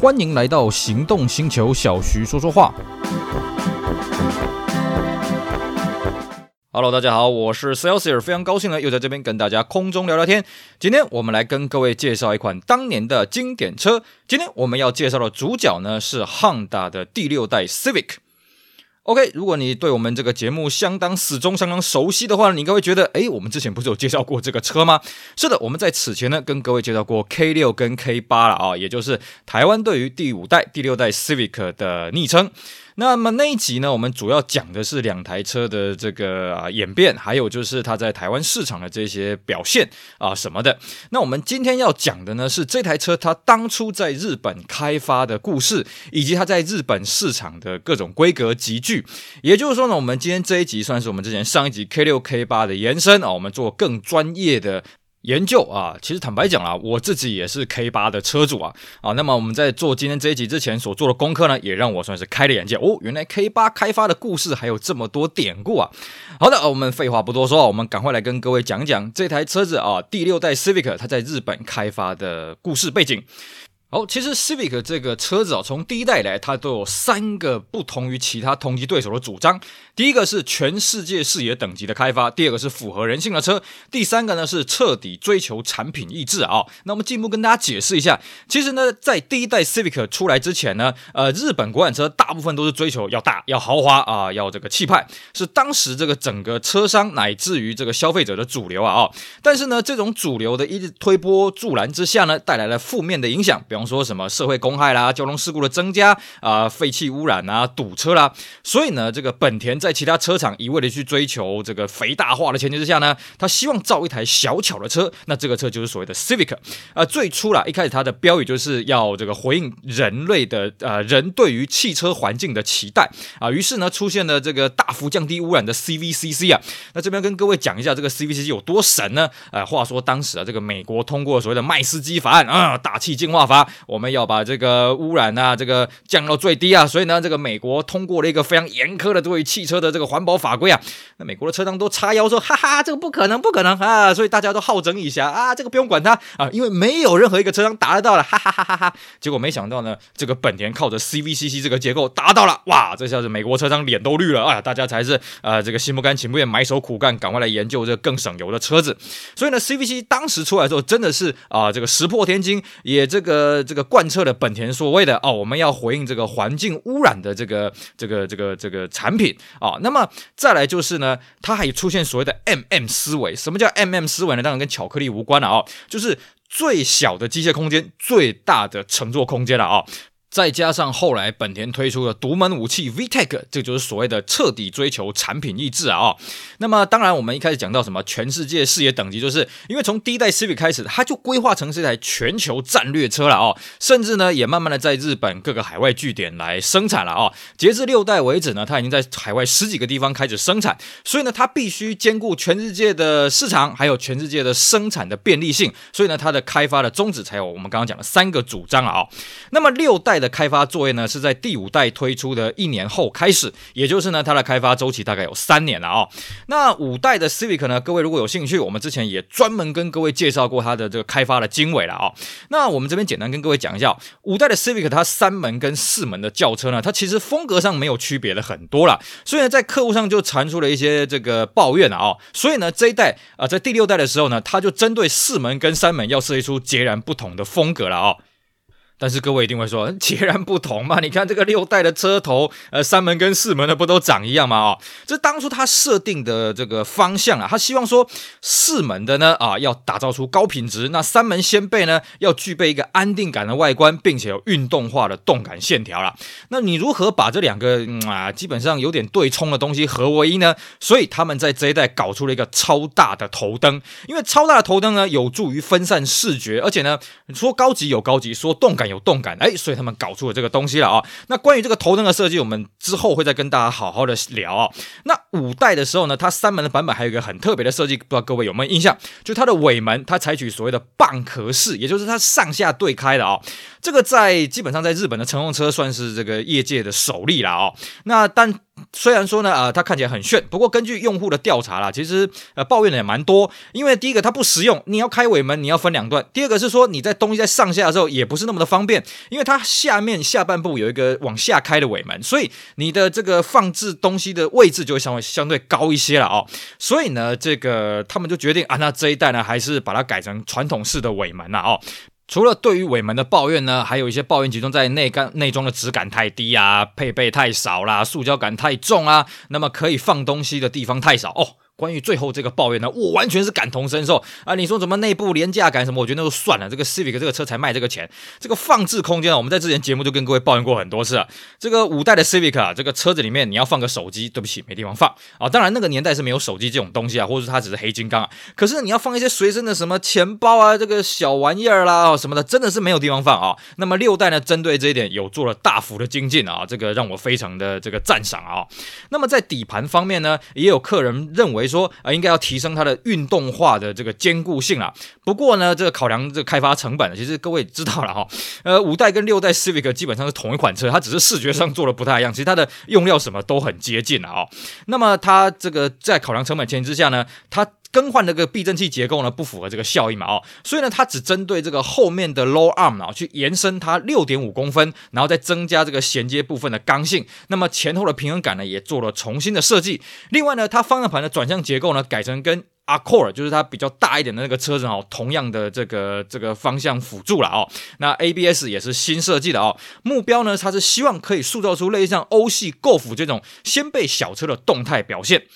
欢迎来到行动星球，小徐说说话。Hello，大家好，我是 c e l s i r 非常高兴呢，又在这边跟大家空中聊聊天。今天我们来跟各位介绍一款当年的经典车。今天我们要介绍的主角呢是 Honda 的第六代 Civic。OK，如果你对我们这个节目相当始终、相当熟悉的话，你应该会觉得，诶，我们之前不是有介绍过这个车吗？是的，我们在此前呢跟各位介绍过 K 六跟 K 八了啊，也就是台湾对于第五代、第六代 Civic 的昵称。那么那一集呢，我们主要讲的是两台车的这个啊演变，还有就是它在台湾市场的这些表现啊什么的。那我们今天要讲的呢，是这台车它当初在日本开发的故事，以及它在日本市场的各种规格集聚。也就是说呢，我们今天这一集算是我们之前上一集 K 六 K 八的延伸啊，我们做更专业的。研究啊，其实坦白讲啊，我自己也是 K 八的车主啊，啊，那么我们在做今天这一集之前所做的功课呢，也让我算是开了眼界哦，原来 K 八开发的故事还有这么多典故啊。好的，我们废话不多说，我们赶快来跟各位讲讲这台车子啊，第六代 Civic 它在日本开发的故事背景。好，其实 Civic 这个车子啊，从第一代来，它都有三个不同于其他同级对手的主张。第一个是全世界视野等级的开发，第二个是符合人性的车，第三个呢是彻底追求产品意志啊。那我们进一步跟大家解释一下，其实呢，在第一代 Civic 出来之前呢，呃，日本国产车大部分都是追求要大、要豪华啊，要这个气派，是当时这个整个车商乃至于这个消费者的主流啊啊。但是呢，这种主流的一推波助澜之下呢，带来了负面的影响。比方说什么社会公害啦、交通事故的增加啊、废气污染啊、堵车啦，所以呢，这个本田在其他车厂一味的去追求这个肥大化的前提之下呢，他希望造一台小巧的车，那这个车就是所谓的 Civic 啊、最初啦，一开始它的标语就是要这个回应人类的呃人对于汽车环境的期待啊，于是呢出现了这个大幅降低污染的 CVCC 啊。那这边跟各位讲一下这个 CVCC 有多神呢？呃，话说当时啊，这个美国通过所谓的麦斯基法案啊，大气净化法，我们。要把这个污染啊，这个降到最低啊，所以呢，这个美国通过了一个非常严苛的对于汽车的这个环保法规啊。那美国的车商都叉腰说，哈哈，这个不可能，不可能啊！所以大家都好整以暇啊，这个不用管它啊，因为没有任何一个车商达得到了，哈哈哈哈哈。结果没想到呢，这个本田靠着 CVCC 这个结构达到了，哇，这下子美国车商脸都绿了啊！大家才是啊、这个心不甘情不愿，埋首苦干，赶快来研究这个更省油的车子。所以呢，CVC 当时出来之后，真的是啊、这个石破天惊，也这个这个贯彻了本田所谓的哦，我们要回应这个环境污染的这个这个这个这个产品啊、那么再来就是呢，它还出现所谓的 MM 思维。什么叫 MM 思维呢？当然跟巧克力无关了啊、就是最小的机械空间，最大的乘坐空间了啊。再加上后来本田推出的独门武器 VTEC，这就是所谓的彻底追求产品意志啊！哦，那么当然，我们一开始讲到什么全世界视野等级，就是因为从第一代 Civic 开始，它就规划成是一台全球战略车了哦，甚至呢也慢慢的在日本各个海外据点来生产了哦。截至六代为止呢，它已经在海外十几个地方开始生产，所以呢它必须兼顾全世界的市场，还有全世界的生产的便利性，所以呢它的开发的宗旨才有我们刚刚讲的三个主张了啊。那么六代的开发作业呢，是在第五代推出的一年后开始，也就是呢，它的开发周期大概有三年了啊、那五代的 Civic 呢，各位如果有兴趣，我们之前也专门跟各位介绍过它的这个开发的经纬了啊、那我们这边简单跟各位讲一下，五代的 Civic 它三门跟四门的轿车呢，它其实风格上没有区别的很多了，所以呢，在客户上就传出了一些这个抱怨了啊、所以呢，这一代啊、在第六代的时候呢，它就针对四门跟三门要设计出截然不同的风格了啊、但是各位一定会说，截然不同嘛？你看这个六代的车头，呃，三门跟四门的不都长一样吗？哦，这当初他设定的这个方向啊，他希望说四门的呢啊，要打造出高品质；那三门掀背呢，要具备一个安定感的外观，并且有运动化的动感线条啦。那你如何把这两个、嗯、啊，基本上有点对冲的东西合为一呢？所以他们在这一代搞出了一个超大的头灯，因为超大的头灯呢，有助于分散视觉，而且呢，说高级有高级，说动感。有动感，哎，所以他们搞出了这个东西了啊。那关于这个头灯的设计，我们之后会再跟大家好好的聊啊。那五代的时候呢，它三门的版本还有一个很特别的设计，不知道各位有没有印象？就它的尾门，它采取所谓的蚌壳式，也就是它上下对开的啊。这个在基本上在日本的乘用车算是这个业界的首例了啊。那但虽然说呢，呃，它看起来很炫，不过根据用户的调查啦，其实呃抱怨的也蛮多。因为第一个它不实用，你要开尾门你要分两段；第二个是说你在东西在上下的时候也不是那么的方便，因为它下面下半部有一个往下开的尾门，所以你的这个放置东西的位置就会相对相对高一些了哦。所以呢，这个他们就决定啊，那这一代呢还是把它改成传统式的尾门了哦。除了对于尾门的抱怨呢，还有一些抱怨集中在内干内装的质感太低啊，配备太少啦，塑胶感太重啊，那么可以放东西的地方太少哦。关于最后这个抱怨呢，我完全是感同身受啊！你说什么内部廉价感什么，我觉得那就算了。这个 Civic 这个车才卖这个钱，这个放置空间啊，我们在之前节目就跟各位抱怨过很多次了。这个五代的 Civic 啊，这个车子里面你要放个手机，对不起，没地方放啊。当然那个年代是没有手机这种东西啊，或者是它只是黑金刚啊。可是你要放一些随身的什么钱包啊，这个小玩意儿啦什么的，真的是没有地方放啊。那么六代呢，针对这一点有做了大幅的精进啊，这个让我非常的这个赞赏啊。那么在底盘方面呢，也有客人认为说啊，应该要。提升它的运动化的这个坚固性啊，不过呢，这个考量这个开发成本，其实各位知道了哈，呃，五代跟六代 Civic 基本上是同一款车，它只是视觉上做的不太一样，其实它的用料什么都很接近了啊。那么它这个在考量成本前提之下呢，它更换的这个避震器结构呢不符合这个效益嘛哦，所以呢，它只针对这个后面的 low arm 啊去延伸它六点五公分，然后再增加这个衔接部分的刚性，那么前后的平衡感呢也做了重新的设计。另外呢，它方向盘的转向结构呢改成跟 Accord 就是它比较大一点的那个车子哦，同样的这个这个方向辅助了哦。那 ABS 也是新设计的哦。目标呢，它是希望可以塑造出类似像欧系 Golf 这种掀背小车的动态表现。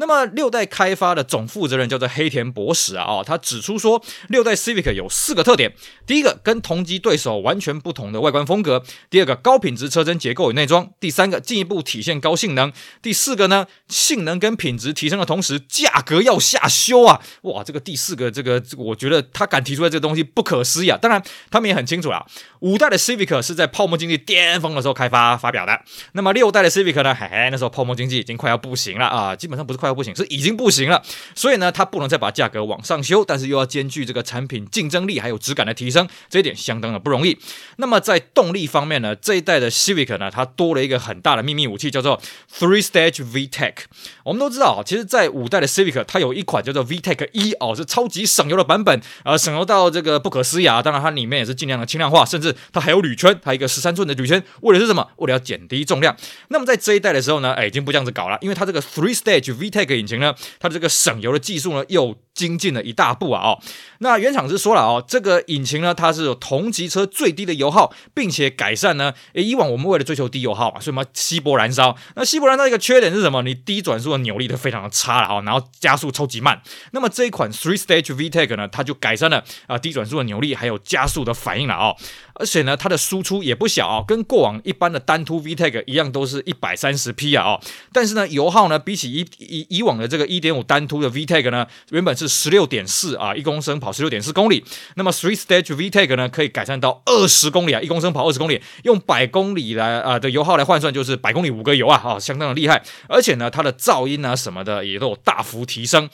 那么六代开发的总负责人叫做黑田博史啊，哦，他指出说，六代 Civic 有四个特点：第一个，跟同级对手完全不同的外观风格；第二个，高品质车身结构与内装；第三个，进一步体现高性能；第四个呢，性能跟品质提升的同时，价格要下修啊！哇，这个第四个，这个这个，我觉得他敢提出来这个东西不可思议啊！当然，他们也很清楚啦，五代的 Civic 是在泡沫经济巅峰的时候开发发表的，那么六代的 Civic 呢，嘿嘿，那时候泡沫经济已经快要不行了啊，基本上不是快。不行，是已经不行了，所以呢，它不能再把价格往上修，但是又要兼具这个产品竞争力还有质感的提升，这一点相当的不容易。那么在动力方面呢，这一代的 Civic 呢，它多了一个很大的秘密武器，叫做 Three Stage VTEC。我们都知道啊，其实，在五代的 Civic，它有一款叫做 VTEC 一哦，是超级省油的版本，呃，省油到这个不可思议啊。当然，它里面也是尽量的轻量化，甚至它还有铝圈，它一个十三寸的铝圈，为的是什么？为了要减低重量。那么在这一代的时候呢，哎，已经不这样子搞了，因为它这个 Three Stage V VTEC 引擎呢，它的这个省油的技术呢，又精进了一大步啊！哦，那原厂是说了哦，这个引擎呢，它是有同级车最低的油耗，并且改善呢，诶，以往我们为了追求低油耗嘛，所以我们要稀薄燃烧。那稀薄燃烧一个缺点是什么？你低转速的扭力都非常的差了啊，然后加速超级慢。那么这一款 Three Stage VTEC 呢，它就改善了啊低转速的扭力还有加速的反应了哦。而且呢，它的输出也不小啊，跟过往一般的单凸 VTEC 一样，都是一百三十匹啊哦。但是呢，油耗呢，比起以以以往的这个一点五单凸的 VTEC 呢，原本是十六点四啊，一公升跑十六点四公里。那么 Three Stage VTEC 呢，可以改善到二十公里啊，一公升跑二十公里，用百公里来啊的油耗来换算，就是百公里五个油啊，啊，相当的厉害。而且呢，它的噪音啊什么的也都有大幅提升。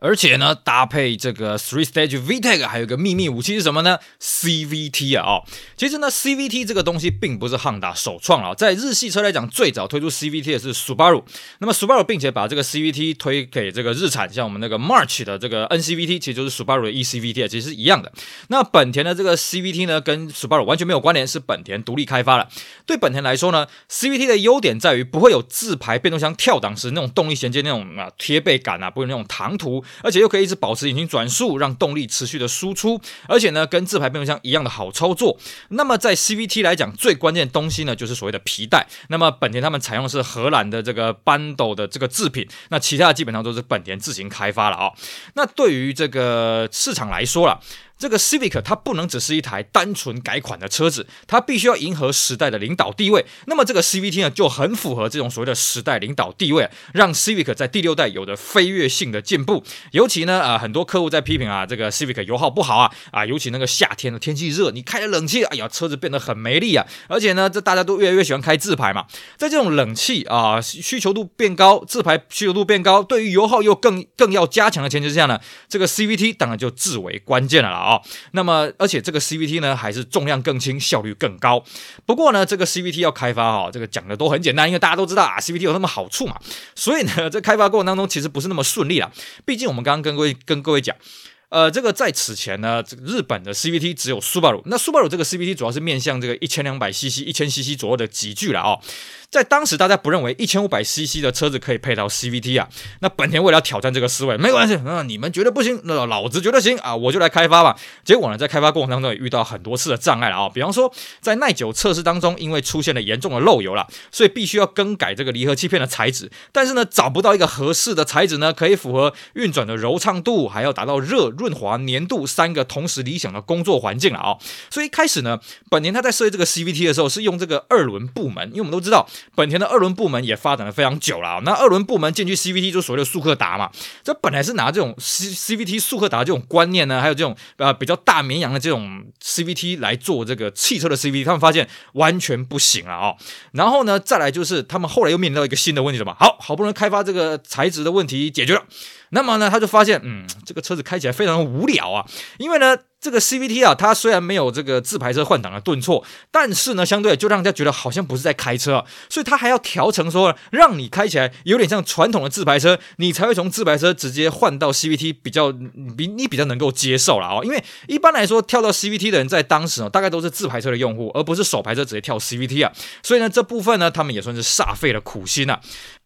而且呢，搭配这个 Three Stage VTEC 还有个秘密武器是什么呢？CVT 啊！哦，其实呢，CVT 这个东西并不是 Honda 首创啊，在日系车来讲，最早推出 CVT 的是 Subaru。那么 Subaru 并且把这个 CVT 推给这个日产，像我们那个 March 的这个 NCVT，其实就是 Subaru 的 eCVT，其实是一样的。那本田的这个 CVT 呢，跟 Subaru 完全没有关联，是本田独立开发的。对本田来说呢，CVT 的优点在于不会有自排变速箱跳档时那种动力衔接那种啊贴背感啊，不会那种唐突。而且又可以一直保持引擎转速，让动力持续的输出，而且呢，跟自排变速箱一样的好操作。那么在 CVT 来讲，最关键的东西呢，就是所谓的皮带。那么本田他们采用的是荷兰的这个班斗的这个制品，那其他的基本上都是本田自行开发了啊、那对于这个市场来说了。这个 Civic 它不能只是一台单纯改款的车子，它必须要迎合时代的领导地位。那么这个 CVT 呢，就很符合这种所谓的时代领导地位，让 Civic 在第六代有着飞跃性的进步。尤其呢，啊、呃，很多客户在批评啊，这个 Civic 油耗不好啊，啊，尤其那个夏天的天气热，你开了冷气，哎呀，车子变得很没力啊。而且呢，这大家都越来越喜欢开自排嘛，在这种冷气啊需求度变高，自排需求度变高，对于油耗又更更要加强的前提之下呢，这个 CVT 当然就至为关键了啊。啊。那么，而且这个 CVT 呢，还是重量更轻，效率更高。不过呢，这个 CVT 要开发啊，这个讲的都很简单，因为大家都知道啊，CVT 有那么好处嘛。所以呢，在开发过程当中，其实不是那么顺利啦。毕竟我们刚刚跟各位跟各位讲。呃，这个在此前呢，这个日本的 CVT 只有 Subaru，那 Subaru 这个 CVT 主要是面向这个一千两百 CC、一千 CC 左右的级距了哦。在当时，大家不认为一千五百 CC 的车子可以配到 CVT 啊。那本田为了要挑战这个思维，没关系，那你们觉得不行，那老子觉得行啊，我就来开发吧。结果呢，在开发过程当中也遇到很多次的障碍了啊。比方说，在耐久测试当中，因为出现了严重的漏油了，所以必须要更改这个离合器片的材质。但是呢，找不到一个合适的材质呢，可以符合运转的柔畅度，还要达到热、润滑、粘度三个同时理想的工作环境了啊。所以一开始呢，本田他在设计这个 CVT 的时候，是用这个二轮部门，因为我们都知道。本田的二轮部门也发展了非常久了，那二轮部门进去 CVT 就所谓的速克达嘛，这本来是拿这种 C CVT 速克达这种观念呢，还有这种呃比较大绵羊的这种 CVT 来做这个汽车的 CVT，他们发现完全不行了啊。然后呢，再来就是他们后来又面临到一个新的问题了嘛，好好不容易开发这个材质的问题解决了。那么呢，他就发现，嗯，这个车子开起来非常的无聊啊，因为呢，这个 CVT 啊，它虽然没有这个自排车换挡的顿挫，但是呢，相对就让人家觉得好像不是在开车啊，所以它还要调成说，让你开起来有点像传统的自排车，你才会从自排车直接换到 CVT，比较比你比较能够接受了啊，因为一般来说跳到 CVT 的人在当时呢，大概都是自排车的用户，而不是手排车直接跳 CVT 啊，所以呢，这部分呢，他们也算是煞费了苦心啊。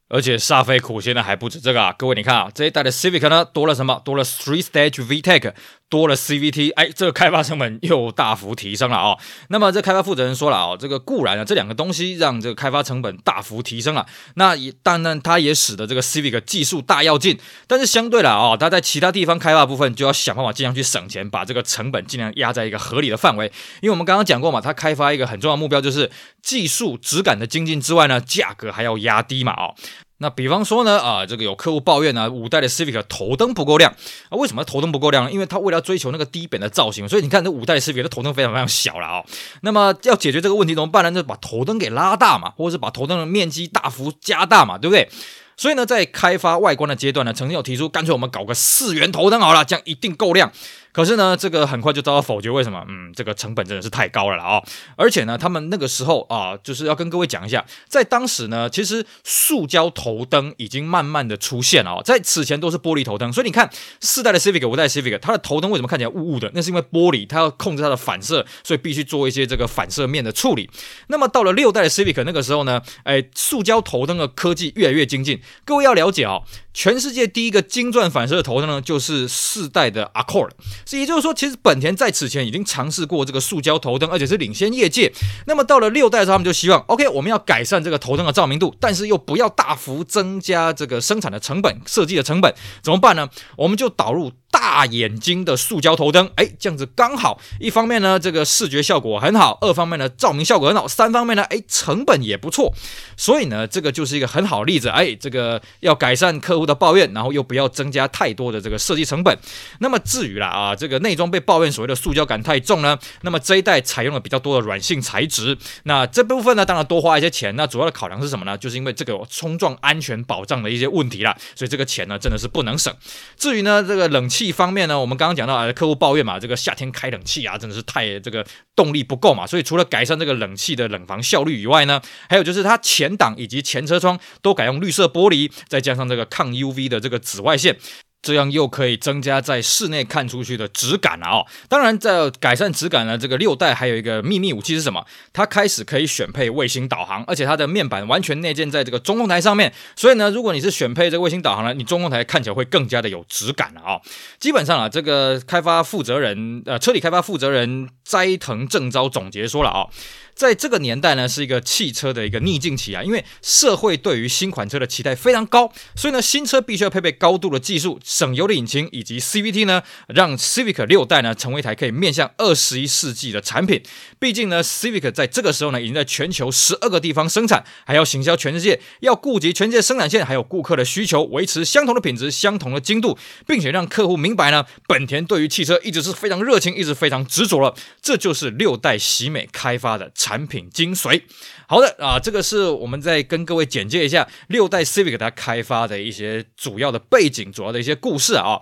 而且煞费苦心的还不止这个啊，各位你看啊，这一代的 Civic 呢，多了什么？多了 Three Stage VTEC，多了 CVT，哎，这个开发成本又大幅提升了啊、哦。那么这开发负责人说了啊、哦，这个固然啊，这两个东西让这个开发成本大幅提升了，那也当然它也使得这个 CVIC 技术大跃进。但是相对了啊、哦，它在其他地方开发部分就要想办法尽量去省钱，把这个成本尽量压在一个合理的范围。因为我们刚刚讲过嘛，它开发一个很重要目标就是技术质感的精进之外呢，价格还要压低嘛、哦。那比方说呢，啊，这个有客户抱怨呢，五代的 Civic 头灯不够亮啊。为什么头灯不够亮呢？因为它为了追求那个低扁的造型，所以你看这五代的 Civic 的头灯非常非常小了啊、那么要解决这个问题怎么办呢？就把头灯给拉大嘛，或者是把头灯的面积大幅加大嘛，对不对？所以呢，在开发外观的阶段呢，曾经有提出，干脆我们搞个四元头灯好了，这样一定够亮。可是呢，这个很快就遭到否决。为什么？嗯，这个成本真的是太高了了啊！而且呢，他们那个时候啊，就是要跟各位讲一下，在当时呢，其实塑胶头灯已经慢慢的出现了啊。在此前都是玻璃头灯，所以你看四代的 Civic、五代 Civic，它的头灯为什么看起来雾雾的？那是因为玻璃它要控制它的反射，所以必须做一些这个反射面的处理。那么到了六代的 Civic 那个时候呢，哎，塑胶头灯的科技越来越精进。各位要了解啊，全世界第一个晶钻反射的头灯呢，就是四代的 Accord。这也就是说，其实本田在此前已经尝试过这个塑胶头灯，而且是领先业界。那么到了六代的时候，他们就希望，OK，我们要改善这个头灯的照明度，但是又不要大幅增加这个生产的成本、设计的成本，怎么办呢？我们就导入。大眼睛的塑胶头灯，哎，这样子刚好。一方面呢，这个视觉效果很好；二方面呢，照明效果很好；三方面呢，哎，成本也不错。所以呢，这个就是一个很好的例子。哎，这个要改善客户的抱怨，然后又不要增加太多的这个设计成本。那么至于啦啊，这个内装被抱怨所谓的塑胶感太重呢，那么这一代采用了比较多的软性材质。那这部分呢，当然多花一些钱。那主要的考量是什么呢？就是因为这个冲撞安全保障的一些问题啦。所以这个钱呢，真的是不能省。至于呢，这个冷气。一方面呢，我们刚刚讲到啊，客户抱怨嘛，这个夏天开冷气啊，真的是太这个动力不够嘛，所以除了改善这个冷气的冷房效率以外呢，还有就是它前挡以及前车窗都改用绿色玻璃，再加上这个抗 UV 的这个紫外线。这样又可以增加在室内看出去的质感了哦。当然，在改善质感呢，这个六代还有一个秘密武器是什么？它开始可以选配卫星导航，而且它的面板完全内建在这个中控台上面。所以呢，如果你是选配这个卫星导航呢，你中控台看起来会更加的有质感了啊。基本上啊，这个开发负责人呃，车体开发负责人斋藤正昭总结说了啊。在这个年代呢，是一个汽车的一个逆境期啊，因为社会对于新款车的期待非常高，所以呢，新车必须要配备高度的技术、省油的引擎以及 CVT 呢，让 Civic 六代呢成为一台可以面向二十一世纪的产品。毕竟呢，Civic 在这个时候呢，已经在全球十二个地方生产，还要行销全世界，要顾及全世界生产线还有顾客的需求，维持相同的品质、相同的精度，并且让客户明白呢，本田对于汽车一直是非常热情，一直非常执着了。这就是六代喜美开发的。产品精髓，好的啊，这个是我们再跟各位简介一下六代 Civic 它开发的一些主要的背景，主要的一些故事啊。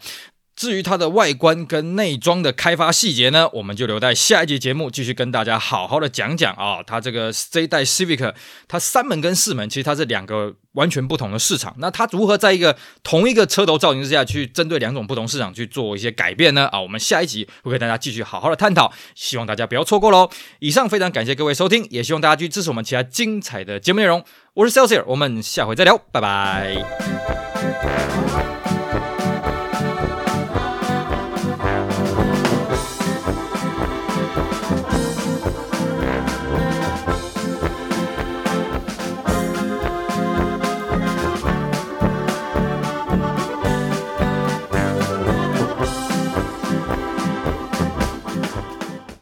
至于它的外观跟内装的开发细节呢，我们就留在下一集节目继续跟大家好好的讲讲啊。它这个这一代 Civic，它三门跟四门其实它是两个完全不同的市场。那它如何在一个同一个车头造型之下去针对两种不同市场去做一些改变呢？啊，我们下一集会跟大家继续好好的探讨，希望大家不要错过喽。以上非常感谢各位收听，也希望大家去支持我们其他精彩的节目内容。我是 Celsius，我们下回再聊，拜拜。